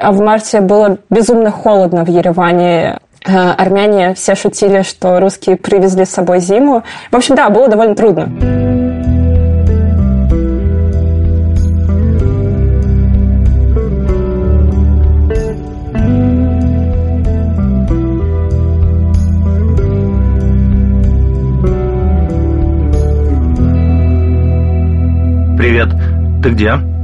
А в марте было безумно холодно в Ереване. Э, армяне все шутили, что русские привезли с собой зиму. В общем, да, было довольно трудно. Привет. Ты где?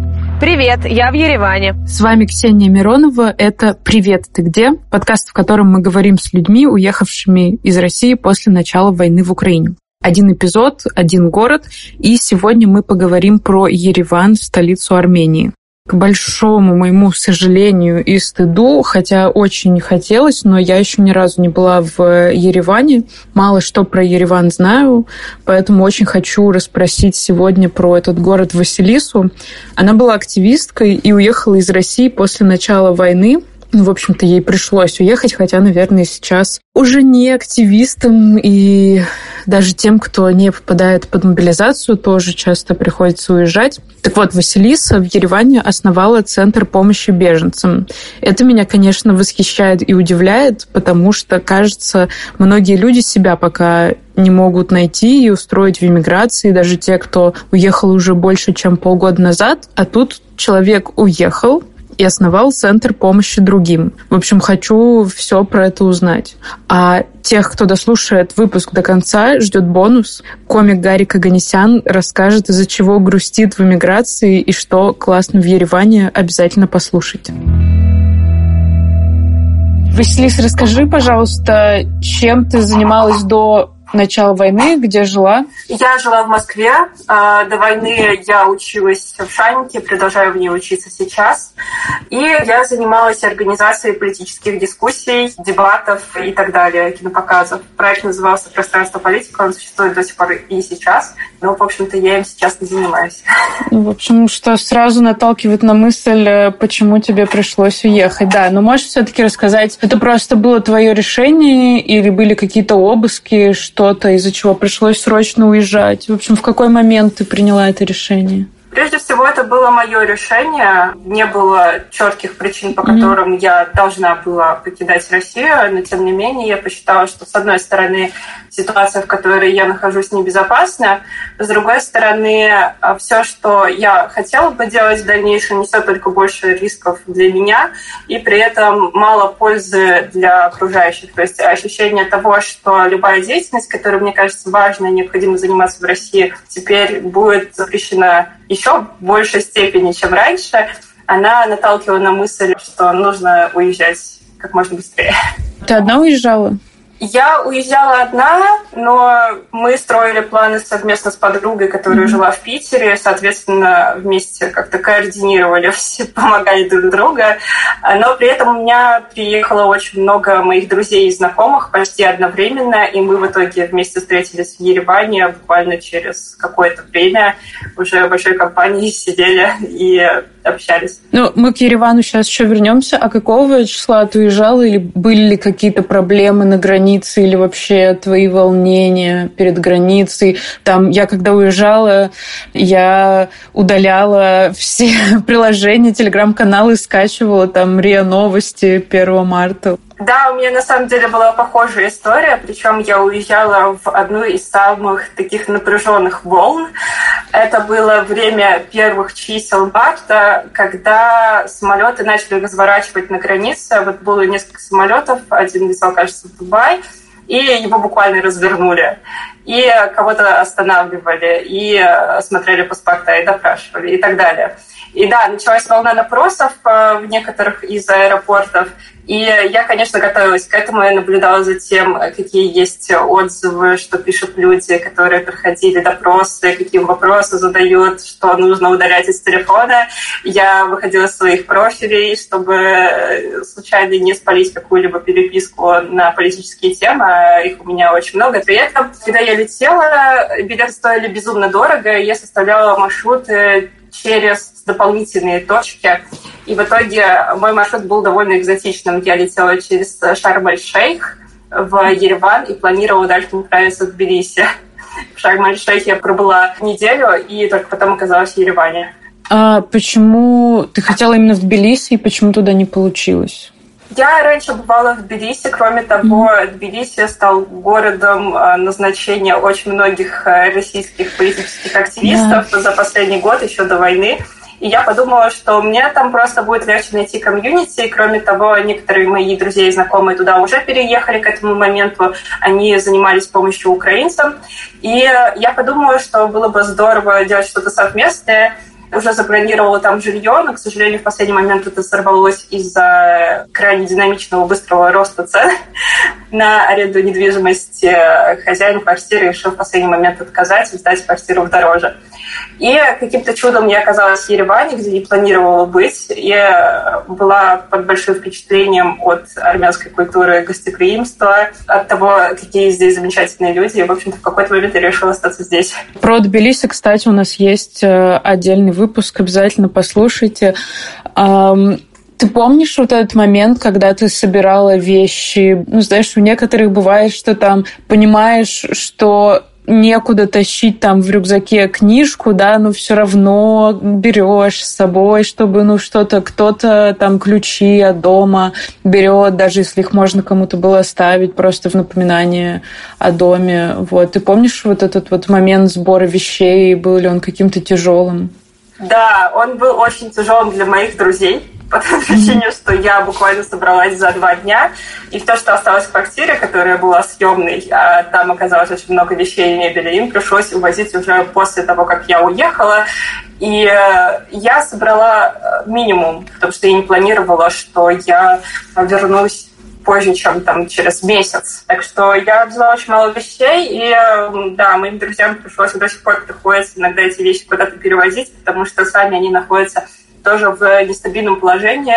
Привет, я в Ереване. С вами Ксения Миронова. Это «Привет, ты где?» Подкаст, в котором мы говорим с людьми, уехавшими из России после начала войны в Украине. Один эпизод, один город, и сегодня мы поговорим про Ереван, столицу Армении. К большому моему сожалению и стыду, хотя очень хотелось, но я еще ни разу не была в Ереване. Мало что про Ереван знаю, поэтому очень хочу расспросить сегодня про этот город Василису. Она была активисткой и уехала из России после начала войны ну, в общем-то, ей пришлось уехать, хотя, наверное, сейчас уже не активистам и даже тем, кто не попадает под мобилизацию, тоже часто приходится уезжать. Так вот, Василиса в Ереване основала Центр помощи беженцам. Это меня, конечно, восхищает и удивляет, потому что, кажется, многие люди себя пока не могут найти и устроить в эмиграции, даже те, кто уехал уже больше, чем полгода назад, а тут человек уехал, и основал Центр помощи другим. В общем, хочу все про это узнать. А тех, кто дослушает выпуск до конца, ждет бонус. Комик Гарри Каганесян расскажет, из-за чего грустит в эмиграции и что классно в Ереване. Обязательно послушайте. Василиса, расскажи, пожалуйста, чем ты занималась до начала войны, где жила? Я жила в Москве. А, до войны я училась в Шанике, продолжаю в ней учиться сейчас. И я занималась организацией политических дискуссий, дебатов и так далее, кинопоказов. Проект назывался «Пространство политика», он существует до сих пор и сейчас. Но, в общем-то, я им сейчас не занимаюсь. Ну, в общем, что сразу наталкивает на мысль, э, почему тебе пришлось уехать. Да, но можешь все-таки рассказать, это просто было твое решение или были какие-то обыски, что что-то, из-за чего пришлось срочно уезжать? В общем, в какой момент ты приняла это решение? Прежде всего, это было мое решение. Не было четких причин, по которым mm-hmm. я должна была покидать Россию, но тем не менее я посчитала, что с одной стороны ситуация, в которой я нахожусь, небезопасна, с другой стороны а, все, что я хотела бы делать в дальнейшем, несет только больше рисков для меня и при этом мало пользы для окружающих. То есть ощущение того, что любая деятельность, которая мне кажется важной, необходимо заниматься в России, теперь будет запрещена еще в большей степени, чем раньше, она наталкивала на мысль, что нужно уезжать как можно быстрее. Ты одна уезжала? Я уезжала одна, но мы строили планы совместно с подругой, которая mm-hmm. жила в Питере. Соответственно, вместе как-то координировали, все помогали друг другу. Но при этом у меня приехало очень много моих друзей и знакомых почти одновременно, и мы в итоге вместе встретились в Ереване буквально через какое-то время. Уже в большой компании сидели и общались. Ну, мы к Еревану сейчас еще вернемся. А какого числа ты уезжала или были ли какие-то проблемы на границе или вообще твои волнения перед границей? Там я когда уезжала, я удаляла все приложения, телеграм-каналы, скачивала там РИА Новости 1 марта. Да, у меня на самом деле была похожая история, причем я уезжала в одну из самых таких напряженных волн. Это было время первых чисел марта, когда самолеты начали разворачивать на границе. Вот было несколько самолетов, один летел, кажется, в Дубай, и его буквально развернули. И кого-то останавливали, и смотрели паспорта, и допрашивали, и так далее. И да, началась волна допросов э, в некоторых из аэропортов. И я, конечно, готовилась к этому. Я наблюдала за тем, какие есть отзывы, что пишут люди, которые проходили допросы, какие вопросы задают, что нужно удалять из телефона. Я выходила из своих профилей, чтобы случайно не спалить какую-либо переписку на политические темы. А их у меня очень много. При этом, когда я летела, билеты стоили безумно дорого. Я составляла маршруты через дополнительные точки. И в итоге мой маршрут был довольно экзотичным. Я летела через Шарм-эль-Шейх в Ереван и планировала дальше направиться в Тбилиси. В Шарм-эль-Шейхе я пробыла неделю и только потом оказалась в Ереване. А почему ты хотела именно в Тбилиси и почему туда не получилось? Я раньше бывала в Тбилиси. Кроме того, Тбилиси стал городом э, назначения очень многих э, российских политических активистов да. за последний год, еще до войны. И я подумала, что мне там просто будет легче найти комьюнити. Кроме того, некоторые мои друзья и знакомые туда уже переехали к этому моменту. Они занимались помощью украинцам. И я подумала, что было бы здорово делать что-то совместное уже забронировала там жилье, но, к сожалению, в последний момент это сорвалось из-за крайне динамичного быстрого роста цен на аренду недвижимости. Хозяин квартиры решил в последний момент отказать и сдать квартиру дороже. И каким-то чудом я оказалась в Ереване, где не планировала быть. Я была под большим впечатлением от армянской культуры гостеприимства, от того, какие здесь замечательные люди. И, в общем-то, в какой-то момент я решила остаться здесь. Про Тбилиси, кстати, у нас есть э, отдельный выпуск, обязательно послушайте. Ты помнишь вот этот момент, когда ты собирала вещи? Ну, знаешь, у некоторых бывает, что там понимаешь, что некуда тащить там в рюкзаке книжку, да, но все равно берешь с собой, чтобы, ну, что-то, кто-то там ключи от дома берет, даже если их можно кому-то было оставить, просто в напоминание о доме. Вот. Ты помнишь вот этот вот момент сбора вещей, был ли он каким-то тяжелым? Да, он был очень тяжелым для моих друзей, по той причине, что я буквально собралась за два дня, и то, что осталось в квартире, которая была съемной, а там оказалось очень много вещей и мебели, им пришлось увозить уже после того, как я уехала. И э, я собрала э, минимум, потому что я не планировала, что я вернусь позже, чем там через месяц. Так что я взяла очень мало вещей, и да, моим друзьям пришлось до сих пор приходится иногда эти вещи куда-то перевозить, потому что сами они находятся тоже в нестабильном положении,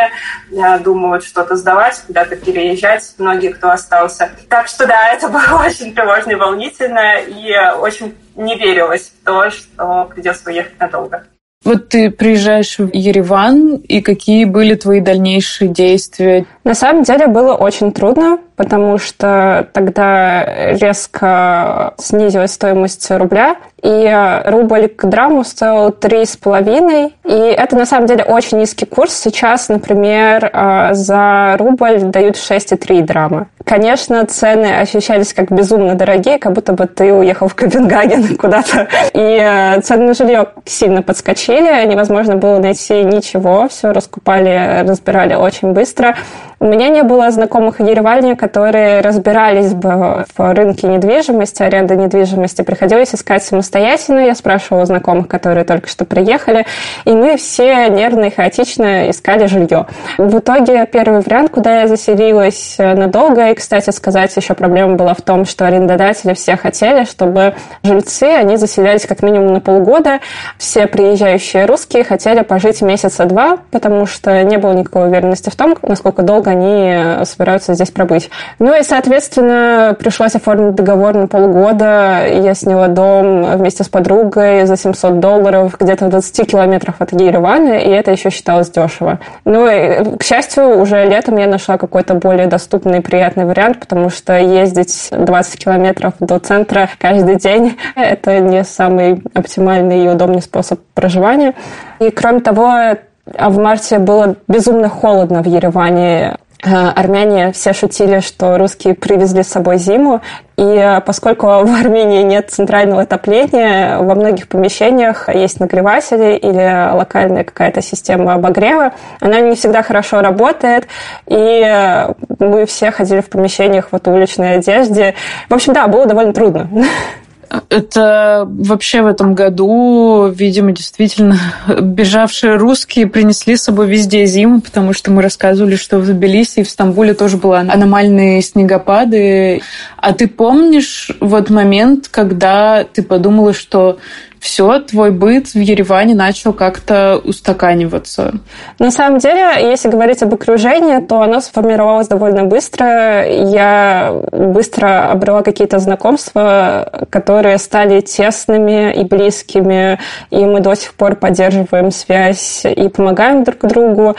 думают что-то сдавать, куда-то переезжать, многие, кто остался. Так что да, это было очень тревожно и волнительно, и очень не верилось в то, что придется уехать надолго. Вот ты приезжаешь в Ереван, и какие были твои дальнейшие действия? На самом деле было очень трудно, потому что тогда резко снизилась стоимость рубля, и рубль к драму стоил три с половиной, и это на самом деле очень низкий курс. Сейчас, например, а, за рубль дают 6,3 драма. Конечно, цены ощущались как безумно дорогие, как будто бы ты уехал в Копенгаген куда-то. И э, цены на жилье сильно подскочили, невозможно было найти ничего, все раскупали, разбирали очень быстро. У меня не было знакомых в Ереване, которые разбирались бы в рынке недвижимости, аренды недвижимости. Приходилось искать самостоятельно. Я спрашивала знакомых, которые только что приехали, и мы все нервно и хаотично искали жилье. В итоге первый вариант, куда я заселилась надолго, и, кстати сказать, еще проблема была в том, что арендодатели все хотели, чтобы жильцы, они заселялись как минимум на полгода. Все приезжающие русские хотели пожить месяца два, потому что не было никакой уверенности в том, насколько долго долго они э, собираются здесь пробыть. Ну и, соответственно, пришлось оформить договор на полгода. Я сняла дом вместе с подругой за 700 долларов где-то в 20 километрах от Еревана, и это еще считалось дешево. Ну и, к счастью, уже летом я нашла какой-то более доступный и приятный вариант, потому что ездить 20 километров до центра каждый день – это не самый оптимальный и удобный способ проживания. И, кроме того, а в марте было безумно холодно в Ереване. Э, армяне все шутили, что русские привезли с собой зиму, и поскольку в Армении нет центрального отопления, во многих помещениях есть нагреватели или локальная какая-то система обогрева. Она не всегда хорошо работает, и мы все ходили в помещениях вот в уличной одежде. В общем, да, было довольно трудно. Это вообще в этом году, видимо, действительно бежавшие русские принесли с собой везде зиму, потому что мы рассказывали, что в Тбилиси и в Стамбуле тоже были аномальные снегопады. А ты помнишь вот момент, когда ты подумала, что все, твой быт в Ереване начал как-то устаканиваться? На самом деле, если говорить об окружении, то оно сформировалось довольно быстро. Я быстро обрела какие-то знакомства, которые стали тесными и близкими, и мы до сих пор поддерживаем связь и помогаем друг другу.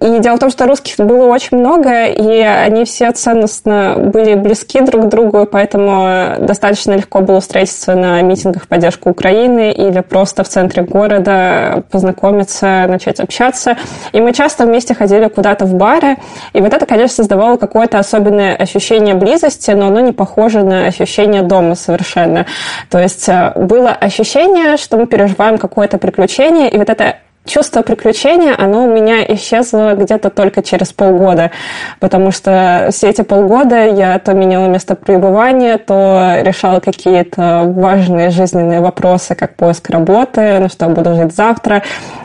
И дело в том, что русских было очень много, и они все ценностно были близки друг к другу, поэтому достаточно легко было встретиться на митингах в поддержку Украины или просто в центре города познакомиться, начать общаться. И мы часто вместе ходили куда-то в бары, и вот это, конечно, создавало какое-то особенное ощущение близости, но оно не похоже на ощущение дома совершенно. То есть э, было ощущение, что мы переживаем какое-то приключение, и вот это чувство приключения, оно у меня исчезло где-то только через полгода, потому что все эти полгода я то меняла место пребывания, то решала какие-то важные жизненные вопросы, как поиск работы, на что буду жить завтра.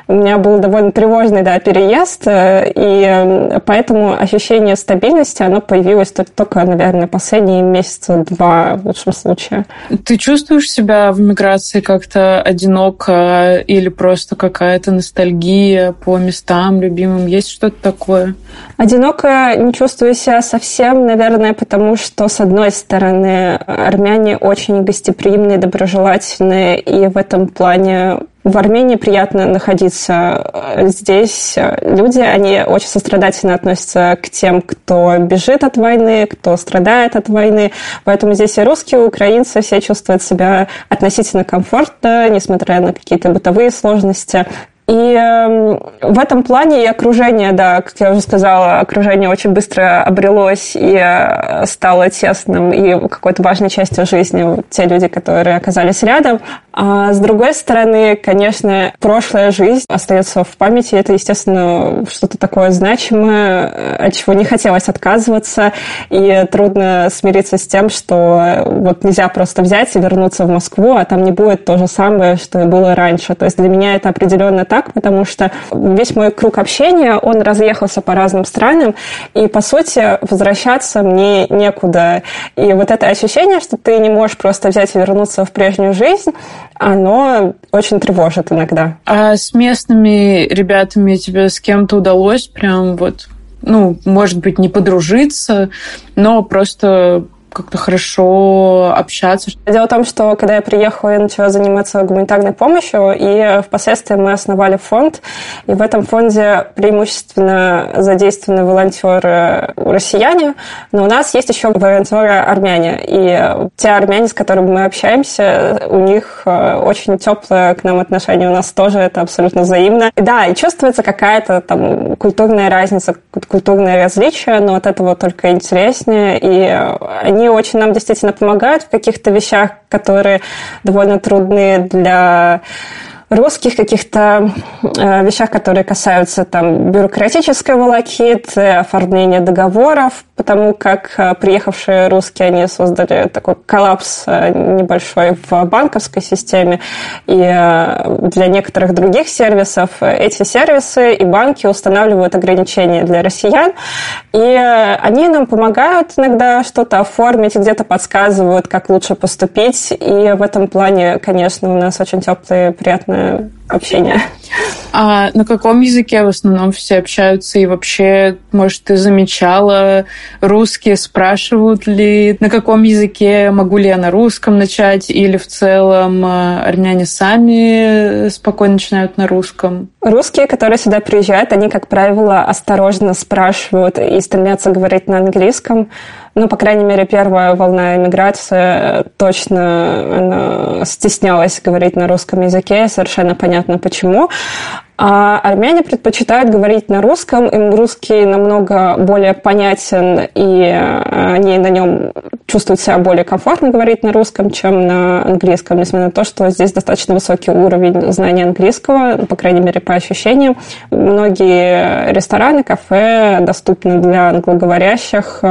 У меня был довольно тревожный да, переезд, и поэтому ощущение стабильности, оно появилось только, наверное, последние месяца два в лучшем случае. Ты чувствуешь себя в миграции как-то одиноко или просто какая-то ностальгия по местам любимым? Есть что-то такое? Одиноко не чувствую себя совсем, наверное, потому что, с одной стороны, армяне очень гостеприимные, доброжелательные, и в этом плане в Армении приятно находиться. Здесь люди, они очень сострадательно относятся к тем, кто бежит от войны, кто страдает от войны. Поэтому здесь и русские, и украинцы все чувствуют себя относительно комфортно, несмотря на какие-то бытовые сложности. И э, в этом плане и окружение, да, как я уже сказала, окружение очень быстро обрелось и э, стало тесным и какой-то важной частью жизни те люди, которые оказались рядом. А с другой стороны, конечно, прошлая жизнь остается в памяти. Это, естественно, что-то такое значимое, от чего не хотелось отказываться. И трудно смириться с тем, что вот нельзя просто взять и вернуться в Москву, а там не будет то же самое, что и было раньше. То есть для меня это определенно так так, потому что весь мой круг общения, он разъехался по разным странам, и, по сути, возвращаться мне некуда. И вот это ощущение, что ты не можешь просто взять и вернуться в прежнюю жизнь, оно очень тревожит иногда. А с местными ребятами тебе с кем-то удалось прям вот ну, может быть, не подружиться, но просто как-то хорошо общаться. Дело в том, что когда я приехала, я начала заниматься гуманитарной помощью, и впоследствии мы основали фонд, и в этом фонде преимущественно задействованы волонтеры россияне, но у нас есть еще волонтеры армяне, и те армяне, с которыми мы общаемся, у них э, очень теплое к нам отношение, у нас тоже это абсолютно взаимно. И да, и чувствуется какая-то там культурная разница, культурное различие, но от этого только интереснее, и они они очень нам действительно помогают в каких-то вещах, которые довольно трудны для русских каких-то э, вещах, которые касаются там бюрократической волокиты, оформления договоров, потому как э, приехавшие русские, они создали такой коллапс э, небольшой в банковской системе, и для некоторых других сервисов эти сервисы и банки устанавливают ограничения для россиян, и они нам помогают иногда что-то оформить, где-то подсказывают, как лучше поступить, и в этом плане, конечно, у нас очень теплые, приятные uh, общения. А на каком языке в основном все общаются? И вообще, может, ты замечала, русские спрашивают ли, на каком языке, могу ли я на русском начать? Или в целом э, армяне сами спокойно начинают на русском? Русские, которые сюда приезжают, они, как правило, осторожно спрашивают и стремятся говорить на английском. Ну, по крайней мере, первая волна иммиграции точно она стеснялась говорить на русском языке, совершенно понятно почему. А армяне предпочитают говорить на русском, им русский намного более понятен, и они на нем чувствуют себя более комфортно говорить на русском, чем на английском, несмотря на то, что здесь достаточно высокий уровень знания английского, по крайней мере, по ощущениям. Многие рестораны, кафе доступны для англоговорящих,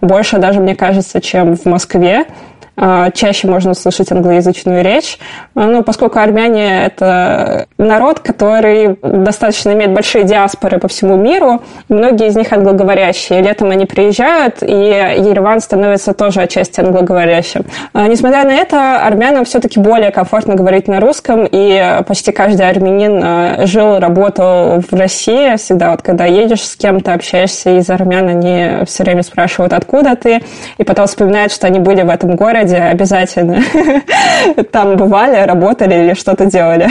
больше даже, мне кажется, чем в Москве. А, чаще можно услышать англоязычную речь. А, ну, поскольку армяне – это народ, который достаточно имеет большие диаспоры по всему миру, многие из них англоговорящие. Летом они приезжают, и Ереван становится тоже отчасти англоговорящим. А, несмотря на это, армянам все-таки более комфортно говорить на русском, и почти каждый армянин жил, работал в России. Всегда вот когда едешь с кем-то, общаешься из армян, они все время спрашивают, откуда ты, и потом вспоминают, что они были в этом городе, городе обязательно там бывали, работали или что-то делали.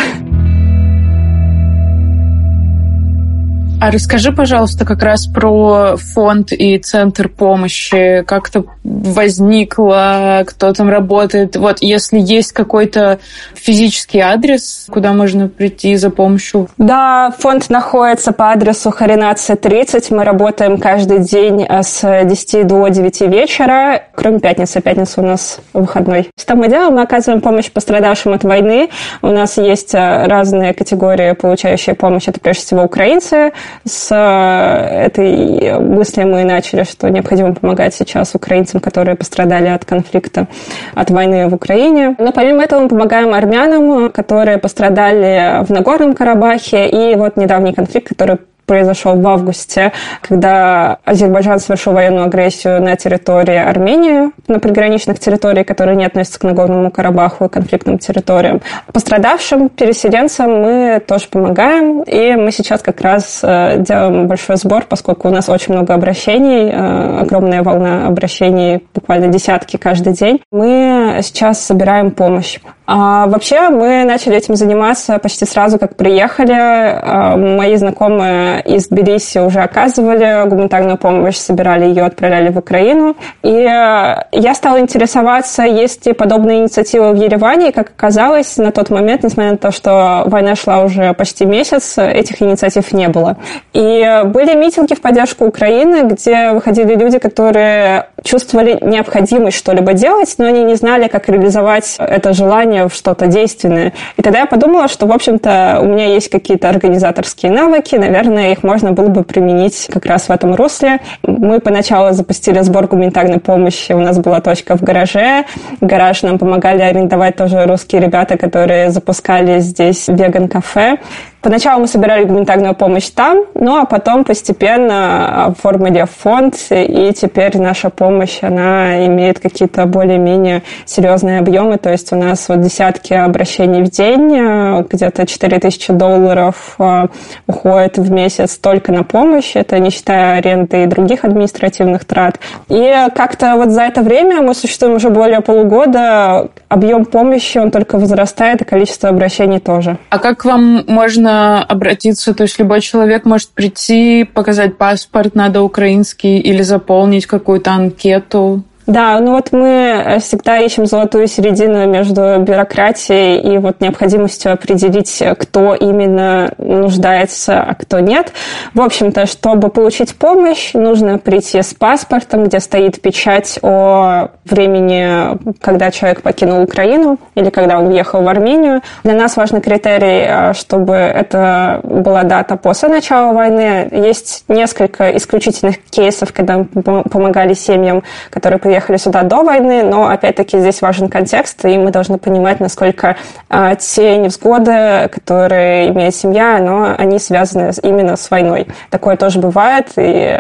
А расскажи, пожалуйста, как раз про фонд и центр помощи. Как это возникло, кто там работает? Вот, если есть какой-то физический адрес, куда можно прийти за помощью? Да, фонд находится по адресу Харинация 30. Мы работаем каждый день э, с 10 до 9 вечера, кроме пятницы. Пятница у нас выходной. Что мы делаем? Мы оказываем помощь пострадавшим от войны. У нас есть э, разные категории, получающие помощь. Это прежде всего украинцы, с э, этой мысли мы начали, что необходимо помогать сейчас украинцам, которые пострадали от конфликта, от войны в Украине. Но помимо этого мы помогаем армянам, которые пострадали в Нагорном Карабахе, и вот недавний конфликт, который произошел в августе, когда Азербайджан совершил военную агрессию на территории Армении, на приграничных территориях, которые не относятся к Нагорному Карабаху и конфликтным территориям. Пострадавшим переселенцам мы тоже помогаем, и мы сейчас как раз э, делаем большой сбор, поскольку у нас очень много обращений, э, огромная волна обращений, буквально десятки каждый день. Мы сейчас собираем помощь. А вообще мы начали этим заниматься почти сразу, как приехали. А, мои знакомые из Тбилиси уже оказывали гуманитарную помощь, собирали ее, отправляли в Украину. И э, я стала интересоваться, есть ли подобные инициативы в Ереване. И, как оказалось, на тот момент, несмотря на то, что война шла уже почти месяц, этих инициатив не было. И были митинги в поддержку Украины, где выходили люди, которые чувствовали необходимость что-либо делать, но они не знали, как реализовать это желание в что-то действенное. И тогда я подумала, что, в общем-то, у меня есть какие-то организаторские навыки, наверное, их можно было бы применить как раз в этом русле. Мы поначалу запустили сбор гуманитарной помощи, у нас была точка в гараже, гараж нам помогали арендовать тоже русские ребята, которые запускали здесь веган-кафе. Поначалу мы собирали гуманитарную помощь там, ну а потом постепенно оформили фонд, и теперь наша помощь, она имеет какие-то более-менее серьезные объемы, то есть у нас вот десятки обращений в день, э, где-то 4000 долларов э, уходит в месяц только на помощь, это не считая аренды и других административных трат. И как-то вот за это время мы существуем уже более полугода, объем помощи, он только возрастает, и количество обращений тоже. А как вам можно можно обратиться, то есть любой человек может прийти, показать паспорт, надо украинский, или заполнить какую-то анкету. Да, ну вот мы всегда ищем золотую середину между бюрократией и вот необходимостью определить, кто именно нуждается, а кто нет. В общем-то, чтобы получить помощь, нужно прийти с паспортом, где стоит печать о времени, когда человек покинул Украину или когда он уехал в Армению. Для нас важный критерий, а, чтобы это была дата после начала войны. Есть несколько исключительных кейсов, когда мы помогали семьям, которые приехали приехали сюда до войны, но опять-таки здесь важен контекст, и мы должны понимать, насколько э, те невзгоды, которые имеет семья, но они связаны именно с войной. Такое тоже бывает, и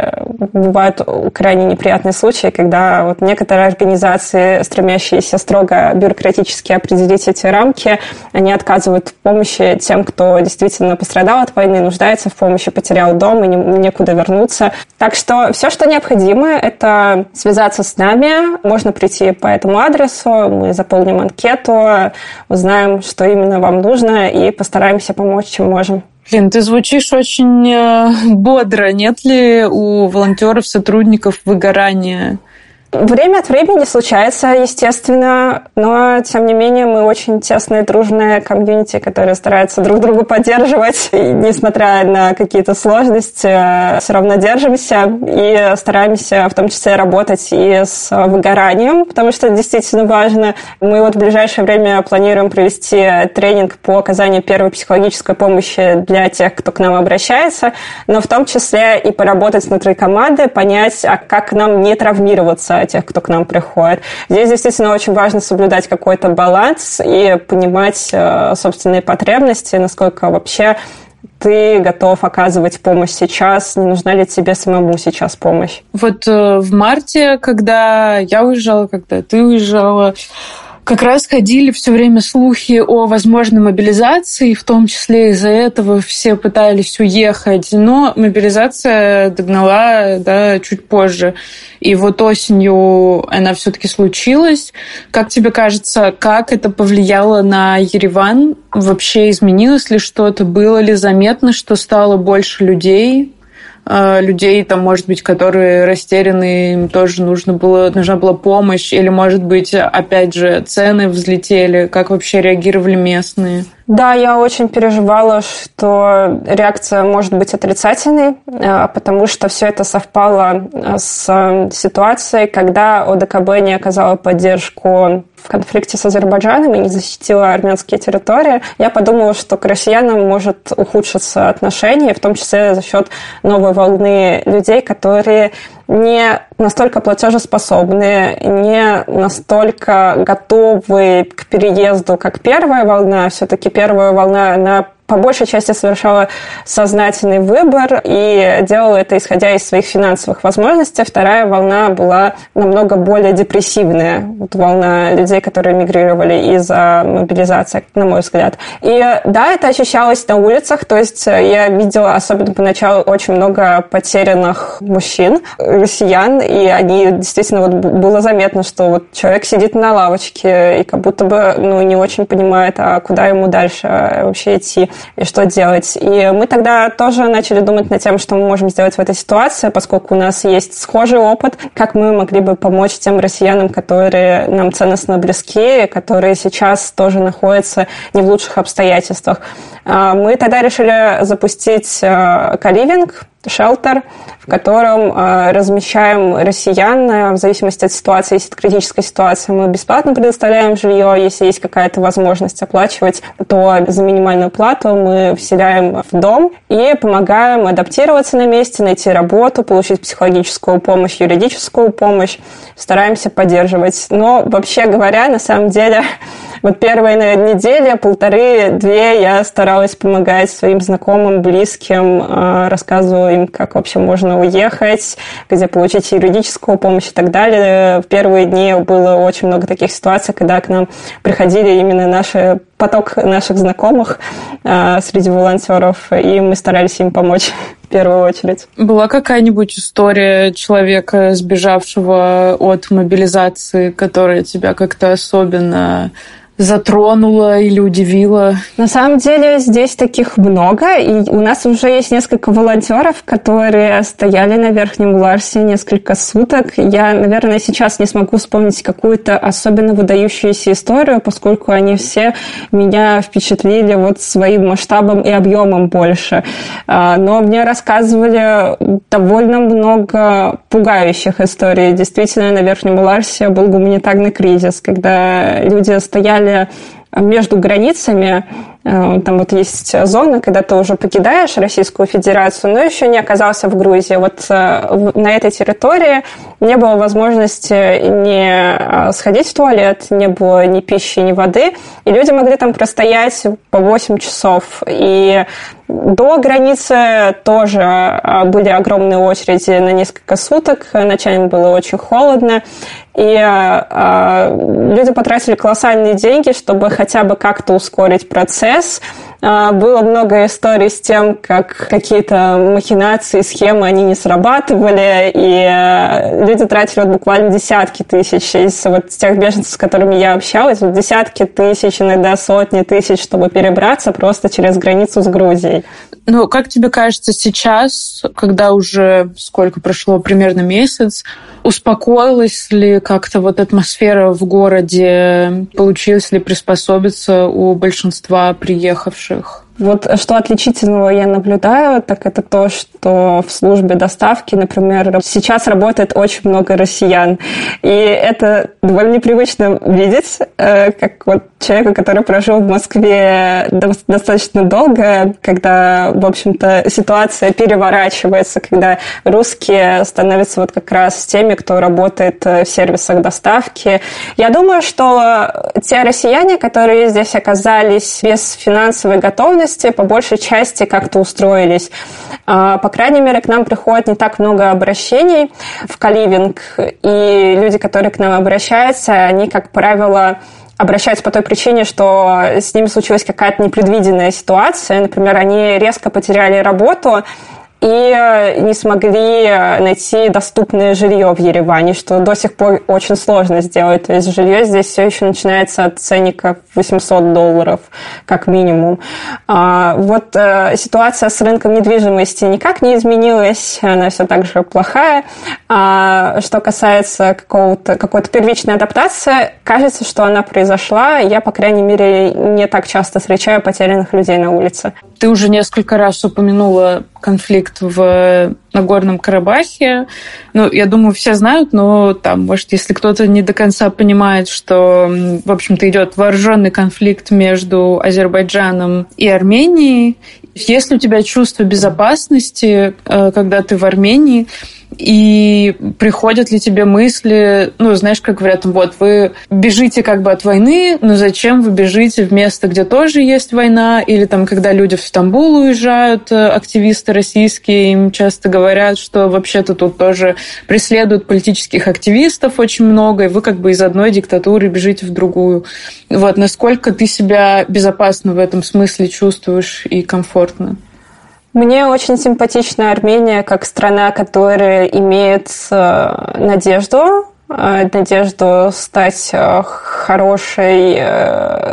бывают крайне неприятные случаи, когда вот некоторые организации, стремящиеся строго бюрократически определить эти рамки, они отказывают в помощи тем, кто действительно пострадал от войны, нуждается в помощи, потерял дом и некуда вернуться. Так что все, что необходимо, это связаться с нами, можно прийти по этому адресу, мы заполним анкету, узнаем, что именно вам нужно, и постараемся помочь, чем можем. Блин, ты звучишь очень э, бодро. Нет ли у волонтеров, сотрудников выгорания? Время от времени случается, естественно, но, тем не менее, мы очень тесная, дружная комьюнити, которая старается друг друга поддерживать. И, несмотря на какие-то сложности, все равно держимся и стараемся в том числе работать и с выгоранием, потому что это действительно важно. Мы вот в ближайшее время планируем провести тренинг по оказанию первой психологической помощи для тех, кто к нам обращается, но в том числе и поработать внутри команды, понять, а как нам не травмироваться тех, кто к нам приходит. Здесь действительно очень важно соблюдать какой-то баланс и понимать э, собственные потребности, насколько вообще ты готов оказывать помощь сейчас, не нужна ли тебе самому сейчас помощь? Вот э, в марте, когда я уезжала, когда ты уезжала, Как раз ходили все время слухи о возможной мобилизации, в том числе из-за этого все пытались уехать, но мобилизация догнала да, чуть позже. И вот осенью она все-таки случилась. Как тебе кажется, как это повлияло на Ереван? Вообще изменилось ли что-то? Было ли заметно, что стало больше людей? А, людей, там, может быть, которые растеряны, им тоже нужно было, нужна была помощь, или, может быть, опять же, цены взлетели, как вообще реагировали местные? Да, я очень переживала, что реакция может быть отрицательной, а, потому что все это совпало а, с ситуацией, когда ОДКБ не оказала поддержку в конфликте с Азербайджаном и не защитила армянские территории. Я подумала, что к россиянам может ухудшиться отношение, в том числе за счет новой волны людей, которые не настолько платежеспособные, не настолько готовы к переезду, как первая волна. Все-таки первая волна, она по большей части совершала сознательный выбор и делала это исходя из своих финансовых возможностей. Вторая волна была намного более депрессивная. Вот волна людей, которые мигрировали из-за мобилизации, на мой взгляд. И да, это ощущалось на улицах. То есть я видела, особенно поначалу, очень много потерянных мужчин, россиян, и они действительно вот было заметно, что вот человек сидит на лавочке и как будто бы ну, не очень понимает, а куда ему дальше вообще идти и что делать. И мы тогда тоже начали думать над тем, что мы можем сделать в этой ситуации, поскольку у нас есть схожий опыт, как мы могли бы помочь тем россиянам, которые нам ценностно близки, которые сейчас тоже находятся не в лучших обстоятельствах. А, мы тогда решили запустить а, каливинг, шелтер, в котором э, размещаем россиян э, в зависимости от ситуации. Если это критическая ситуация, мы бесплатно предоставляем жилье. Если есть какая-то возможность оплачивать, то за минимальную плату мы вселяем в дом и помогаем адаптироваться на месте, найти работу, получить психологическую помощь, юридическую помощь. Стараемся поддерживать. Но вообще говоря, на самом деле вот первые, наверное, недели, полторы-две я старалась помогать своим знакомым, близким, а, рассказывала им, как вообще можно уехать, где получить юридическую помощь и так далее. В первые дни было очень много таких ситуаций, когда к нам приходили именно наши поток наших знакомых а, среди волонтеров, и мы старались им помочь в первую очередь. Была какая-нибудь история человека, сбежавшего от мобилизации, которая тебя как-то особенно затронула или удивила? На самом деле здесь таких много, и у нас уже есть несколько волонтеров, которые стояли на Верхнем Ларсе несколько суток. Я, наверное, сейчас не смогу вспомнить какую-то особенно выдающуюся историю, поскольку они все меня впечатлили вот своим масштабом и объемом больше. А, но мне рассказывали довольно много пугающих историй. Действительно, на Верхнем Ларсе был гуманитарный кризис, когда люди стояли деле между границами Э, там вот есть зона, когда ты уже покидаешь Российскую Федерацию, но еще не оказался в Грузии. Вот э, на этой территории не было возможности не э, сходить в туалет, не было ни пищи, ни воды, и люди могли там простоять по 8 часов. И до границы тоже были огромные очереди на несколько суток, ночами было очень холодно, и люди потратили колоссальные деньги, чтобы хотя бы как-то ускорить процесс, было много историй с тем, как какие-то махинации, схемы, они не срабатывали, и э, люди тратили вот буквально десятки тысяч. Из вот тех беженцев, с которыми я общалась, вот десятки тысяч, иногда сотни тысяч, чтобы перебраться просто через границу с Грузией. Ну, как тебе кажется, сейчас, когда уже сколько прошло, примерно месяц, успокоилась ли как-то вот атмосфера в городе? Получилось ли приспособиться у большинства приехавших? погибших. Вот что отличительного я наблюдаю, так это то, что в службе доставки, например, сейчас работает очень много россиян. И это довольно непривычно видеть, э, как вот человека, который прожил в Москве достаточно долго, когда, в общем-то, ситуация переворачивается, когда русские становятся вот как раз теми, кто работает э, в сервисах доставки. Я думаю, что те россияне, которые здесь оказались без финансовой готовности, возрасте по большей части как-то устроились. А, по крайней мере, к нам приходит не так много обращений в каливинг, и люди, которые к нам обращаются, они, как правило, обращаются по той причине, что с ними случилась какая-то непредвиденная ситуация. Например, они резко потеряли работу, и э, не смогли э, найти доступное жилье в Ереване, что до сих пор очень сложно сделать. То есть жилье здесь все еще начинается от ценника 800 долларов, как минимум. А, вот э, ситуация с рынком недвижимости никак не изменилась, она все так же плохая. А что касается какого-то, какой-то первичной адаптации, кажется, что она произошла. Я, по крайней мере, не так часто встречаю потерянных людей на улице. Ты уже несколько раз упомянула конфликт в Нагорном Карабахе. Ну, я думаю, все знают, но там, может, если кто-то не до конца понимает, что, в общем-то, идет вооруженный конфликт между Азербайджаном и Арменией. Если у тебя чувство безопасности, э, когда ты в Армении, и приходят ли тебе мысли, ну, знаешь, как говорят, вот вы бежите как бы от войны, но зачем вы бежите в место, где тоже есть война, или там, когда люди в Стамбул уезжают, э, активисты российские, им часто говорят, что вообще-то тут тоже преследуют политических активистов очень много, и вы как бы из одной диктатуры бежите в другую. Вот, насколько ты себя безопасно в этом смысле чувствуешь и комфортно? Мне очень симпатична Армения как страна, которая имеет э, надежду, надежду стать э, хорошей,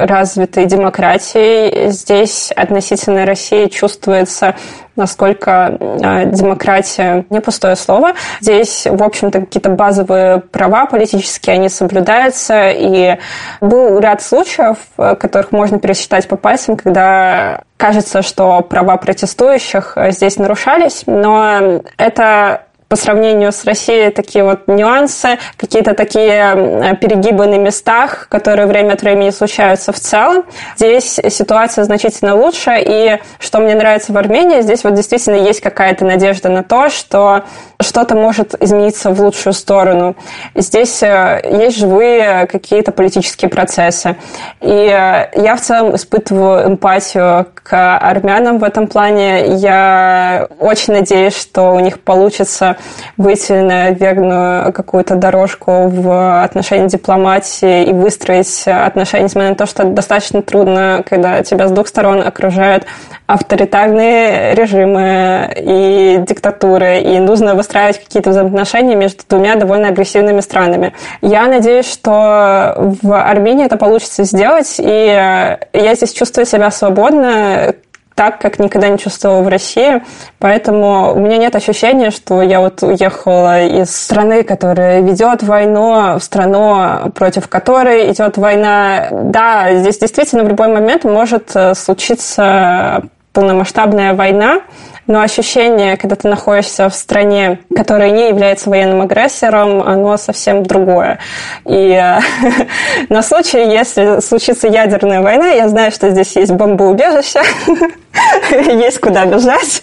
развитой демократией. Здесь относительно России чувствуется насколько э, демократия не пустое слово. Здесь, в общем-то, какие-то базовые права политические, они соблюдаются. И был ряд случаев, э, которых можно пересчитать по пальцам, когда кажется, что права протестующих э, здесь нарушались, но это по сравнению с Россией такие вот нюансы, какие-то такие перегибы на местах, которые время от времени случаются в целом. Здесь ситуация значительно лучше, и что мне нравится в Армении, здесь вот действительно есть какая-то надежда на то, что что-то может измениться в лучшую сторону. Здесь э, есть живые какие-то политические процессы. И э, я в целом испытываю эмпатию к армянам в этом плане. Я очень надеюсь, что у них получится выйти на верную какую-то дорожку в отношении дипломатии и выстроить отношения, несмотря на то, что достаточно трудно, когда тебя с двух сторон окружают авторитарные режимы и диктатуры, и нужно выстраивать какие-то взаимоотношения между двумя довольно агрессивными странами. Я надеюсь, что в Армении это получится сделать, и я здесь чувствую себя свободно, так, как никогда не чувствовала в России. Поэтому у меня нет ощущения, что я вот уехала из страны, которая ведет войну, в страну, против которой идет война. Да, здесь действительно в любой момент может э, случиться полномасштабная война, но ощущение, когда ты находишься в стране, которая не является военным агрессором, оно совсем другое. И э, на случай, если случится ядерная война, я знаю, что здесь есть бомбоубежище, есть куда бежать.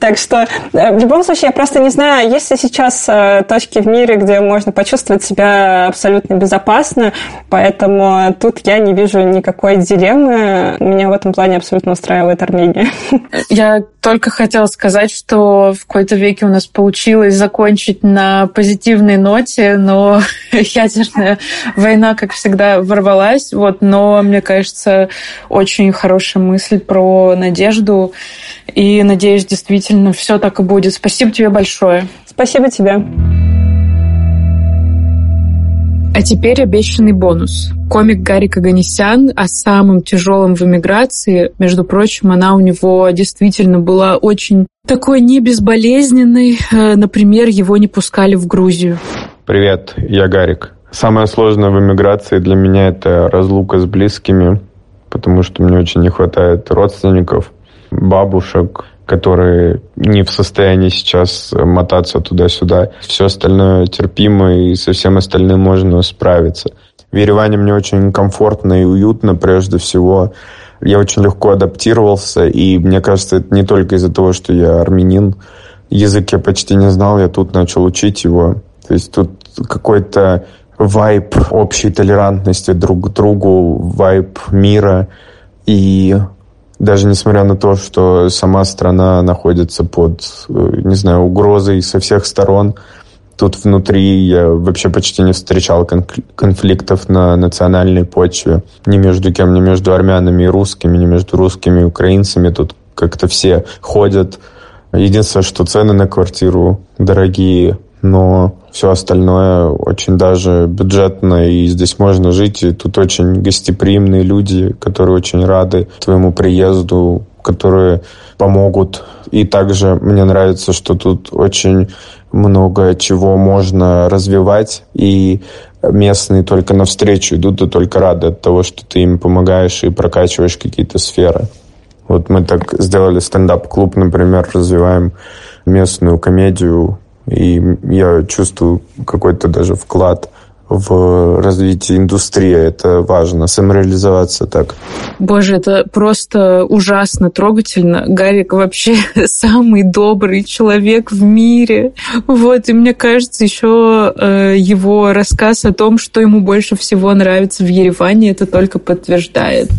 Так что э, в любом случае я просто не знаю, есть ли сейчас э, точки в мире, где можно почувствовать себя абсолютно безопасно, поэтому тут я не вижу никакой дилеммы. Меня в этом плане абсолютно устраивает Армения. Я только хотела сказать, что в какой-то веке у нас получилось закончить на позитивной ноте, но ядерная война, как всегда, ворвалась. Вот, но, мне кажется, очень хорошая мысль про надежду. И надеюсь, действительно, все так и будет. Спасибо тебе большое. Спасибо тебе. А теперь обещанный бонус. Комик Гарри Каганесян о самом тяжелом в эмиграции. Между прочим, она у него действительно была очень такой не безболезненной. Э, например, его не пускали в Грузию. Привет, я Гарик. Самое сложное в эмиграции для меня это разлука с близкими, потому что мне очень не хватает родственников, бабушек, которые не в состоянии сейчас мотаться туда-сюда. Все остальное терпимо, и со всем остальным можно справиться. В Ереване мне очень комфортно и уютно, прежде всего. Я очень легко адаптировался, и мне кажется, это не только из-за того, что я армянин. Язык я почти не знал, я тут начал учить его. То есть тут какой-то вайб общей толерантности друг к другу, вайб мира. И даже несмотря на то, что сама страна находится под, э, не знаю, угрозой со всех сторон, Тут внутри я вообще почти не встречал конфликтов на национальной почве. Ни между кем, ни между армянами и русскими, ни между русскими и украинцами. Тут как-то все ходят. Единственное, что цены на квартиру дорогие, но все остальное очень даже бюджетно, и здесь можно жить, и тут очень гостеприимные люди, которые очень рады твоему приезду, которые помогут. И также мне нравится, что тут очень много чего можно развивать, и местные только навстречу идут и только рады от того, что ты им помогаешь и прокачиваешь какие-то сферы. Вот мы так сделали стендап-клуб, например, развиваем местную комедию, и я чувствую какой-то даже вклад в развитие индустрии. Это важно, самореализоваться так. Боже, это просто ужасно трогательно. Гарик вообще самый добрый человек в мире. Вот, и мне кажется, еще э, его рассказ о том, что ему больше всего нравится в Ереване, это только подтверждает.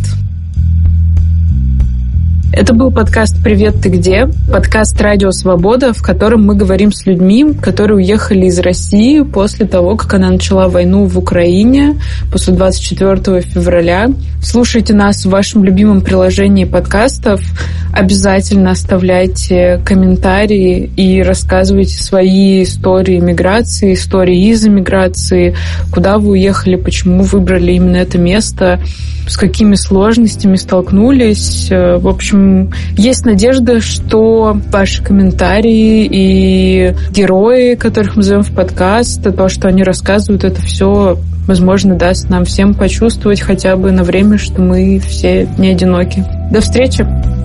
Это был подкаст «Привет, ты где?» Подкаст «Радио Свобода», в котором мы говорим с людьми, которые уехали из России после того, как она начала войну в Украине, после 24 февраля. Слушайте нас в вашем любимом приложении подкастов. Обязательно оставляйте комментарии и рассказывайте свои истории миграции, истории из эмиграции, куда вы уехали, почему выбрали именно это место, с какими сложностями столкнулись. В общем, есть надежда, что ваши комментарии и герои, которых мы зовем в подкаст, то, что они рассказывают, это все, возможно, даст нам всем почувствовать хотя бы на время, что мы все не одиноки. До встречи!